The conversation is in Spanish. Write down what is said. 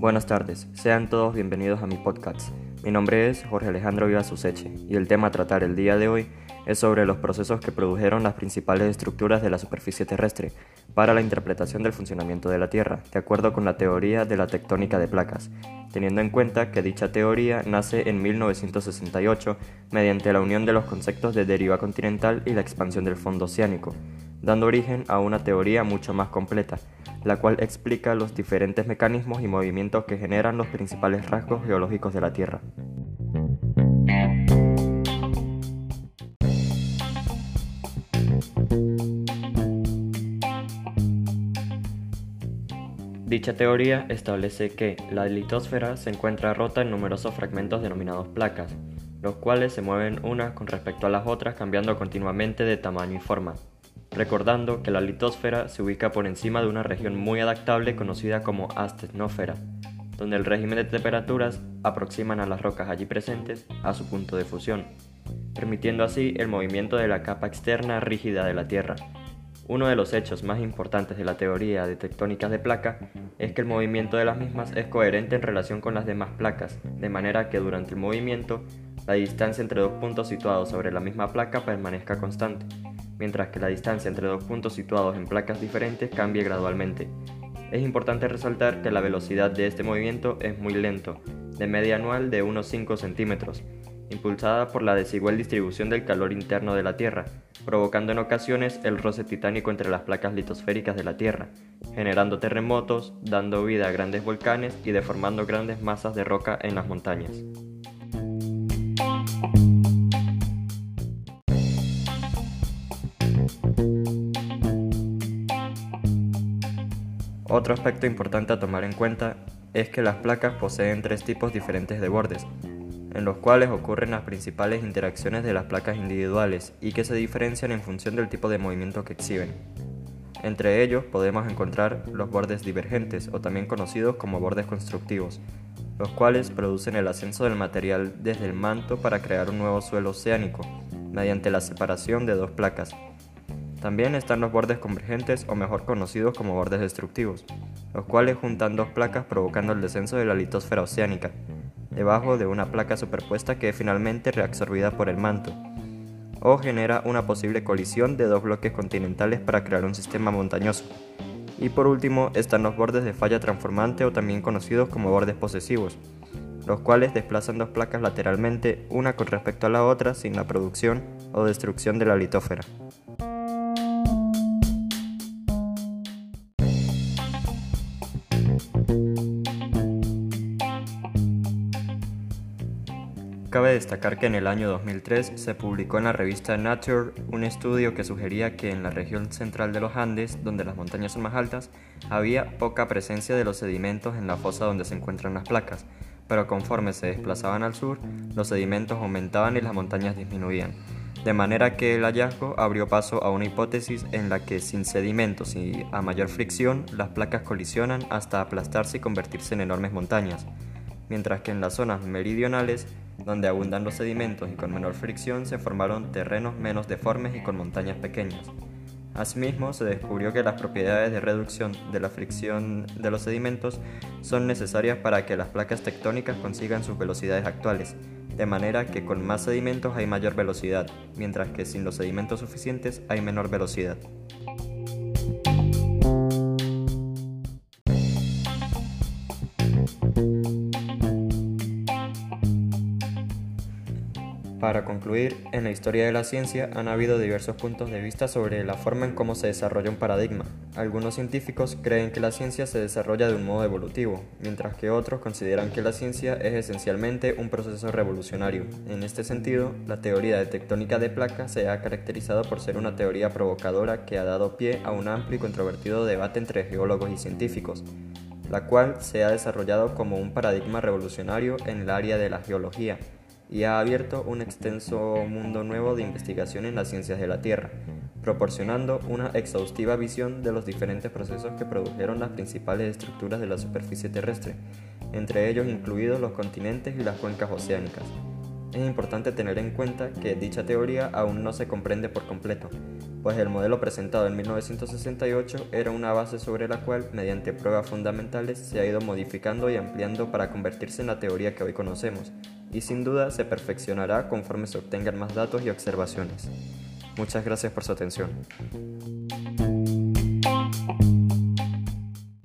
Buenas tardes, sean todos bienvenidos a mi podcast. Mi nombre es Jorge Alejandro Vivas Useche y el tema a tratar el día de hoy es sobre los procesos que produjeron las principales estructuras de la superficie terrestre para la interpretación del funcionamiento de la Tierra, de acuerdo con la teoría de la tectónica de placas, teniendo en cuenta que dicha teoría nace en 1968 mediante la unión de los conceptos de deriva continental y la expansión del fondo oceánico, dando origen a una teoría mucho más completa, la cual explica los diferentes mecanismos y movimientos que generan los principales rasgos geológicos de la Tierra. Dicha teoría establece que la litosfera se encuentra rota en numerosos fragmentos denominados placas, los cuales se mueven unas con respecto a las otras cambiando continuamente de tamaño y forma recordando que la litosfera se ubica por encima de una región muy adaptable conocida como astecnósfera, donde el régimen de temperaturas aproximan a las rocas allí presentes a su punto de fusión, permitiendo así el movimiento de la capa externa rígida de la Tierra. Uno de los hechos más importantes de la teoría de tectónicas de placa es que el movimiento de las mismas es coherente en relación con las demás placas, de manera que durante el movimiento la distancia entre dos puntos situados sobre la misma placa permanezca constante mientras que la distancia entre dos puntos situados en placas diferentes cambie gradualmente. Es importante resaltar que la velocidad de este movimiento es muy lento, de media anual de unos 5 centímetros, impulsada por la desigual distribución del calor interno de la Tierra, provocando en ocasiones el roce titánico entre las placas litosféricas de la Tierra, generando terremotos, dando vida a grandes volcanes y deformando grandes masas de roca en las montañas. Otro aspecto importante a tomar en cuenta es que las placas poseen tres tipos diferentes de bordes, en los cuales ocurren las principales interacciones de las placas individuales y que se diferencian en función del tipo de movimiento que exhiben. Entre ellos podemos encontrar los bordes divergentes o también conocidos como bordes constructivos, los cuales producen el ascenso del material desde el manto para crear un nuevo suelo oceánico, mediante la separación de dos placas, también están los bordes convergentes o mejor conocidos como bordes destructivos, los cuales juntan dos placas provocando el descenso de la litosfera oceánica, debajo de una placa superpuesta que es finalmente reabsorbida por el manto, o genera una posible colisión de dos bloques continentales para crear un sistema montañoso. Y por último están los bordes de falla transformante o también conocidos como bordes posesivos, los cuales desplazan dos placas lateralmente una con respecto a la otra sin la producción o destrucción de la litósfera. Cabe destacar que en el año 2003 se publicó en la revista Nature un estudio que sugería que en la región central de los Andes, donde las montañas son más altas, había poca presencia de los sedimentos en la fosa donde se encuentran las placas, pero conforme se desplazaban al sur, los sedimentos aumentaban y las montañas disminuían. De manera que el hallazgo abrió paso a una hipótesis en la que sin sedimentos y a mayor fricción, las placas colisionan hasta aplastarse y convertirse en enormes montañas, mientras que en las zonas meridionales donde abundan los sedimentos y con menor fricción se formaron terrenos menos deformes y con montañas pequeñas. Asimismo, se descubrió que las propiedades de reducción de la fricción de los sedimentos son necesarias para que las placas tectónicas consigan sus velocidades actuales, de manera que con más sedimentos hay mayor velocidad, mientras que sin los sedimentos suficientes hay menor velocidad. Para concluir, en la historia de la ciencia han habido diversos puntos de vista sobre la forma en cómo se desarrolla un paradigma. Algunos científicos creen que la ciencia se desarrolla de un modo evolutivo, mientras que otros consideran que la ciencia es esencialmente un proceso revolucionario. En este sentido, la teoría de tectónica de placas se ha caracterizado por ser una teoría provocadora que ha dado pie a un amplio y controvertido debate entre geólogos y científicos, la cual se ha desarrollado como un paradigma revolucionario en el área de la geología y ha abierto un extenso mundo nuevo de investigación en las ciencias de la Tierra, proporcionando una exhaustiva visión de los diferentes procesos que produjeron las principales estructuras de la superficie terrestre, entre ellos incluidos los continentes y las cuencas oceánicas. Es importante tener en cuenta que dicha teoría aún no se comprende por completo, pues el modelo presentado en 1968 era una base sobre la cual, mediante pruebas fundamentales, se ha ido modificando y ampliando para convertirse en la teoría que hoy conocemos, y sin duda se perfeccionará conforme se obtengan más datos y observaciones. Muchas gracias por su atención.